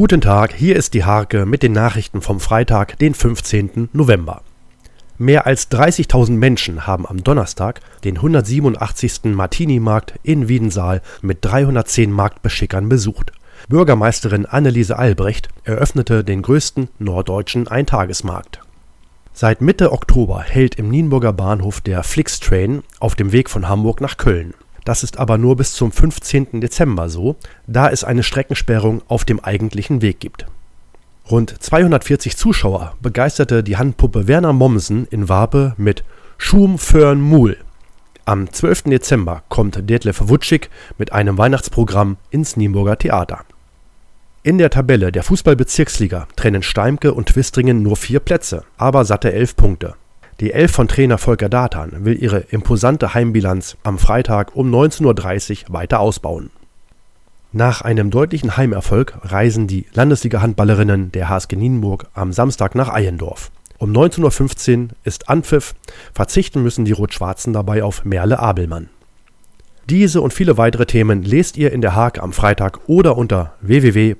Guten Tag, hier ist die Harke mit den Nachrichten vom Freitag, den 15. November. Mehr als 30.000 Menschen haben am Donnerstag den 187. Martini-Markt in Wiedensaal mit 310 Marktbeschickern besucht. Bürgermeisterin Anneliese Albrecht eröffnete den größten norddeutschen Eintagesmarkt. Seit Mitte Oktober hält im Nienburger Bahnhof der Flixtrain auf dem Weg von Hamburg nach Köln. Das ist aber nur bis zum 15. Dezember so, da es eine Streckensperrung auf dem eigentlichen Weg gibt. Rund 240 Zuschauer begeisterte die Handpuppe Werner Mommsen in Warpe mit Schum Föhren Mul. Am 12. Dezember kommt Detlef Wutschig mit einem Weihnachtsprogramm ins Nienburger Theater. In der Tabelle der Fußballbezirksliga trennen Steimke und Twistringen nur vier Plätze, aber satte elf Punkte. Die Elf von Trainer Volker Datan will ihre imposante Heimbilanz am Freitag um 19.30 Uhr weiter ausbauen. Nach einem deutlichen Heimerfolg reisen die Landesliga-Handballerinnen der HSG Nienburg am Samstag nach Eiendorf. Um 19.15 Uhr ist Anpfiff, verzichten müssen die Rot-Schwarzen dabei auf Merle Abelmann. Diese und viele weitere Themen lest ihr in der Hake am Freitag oder unter www.diehake.de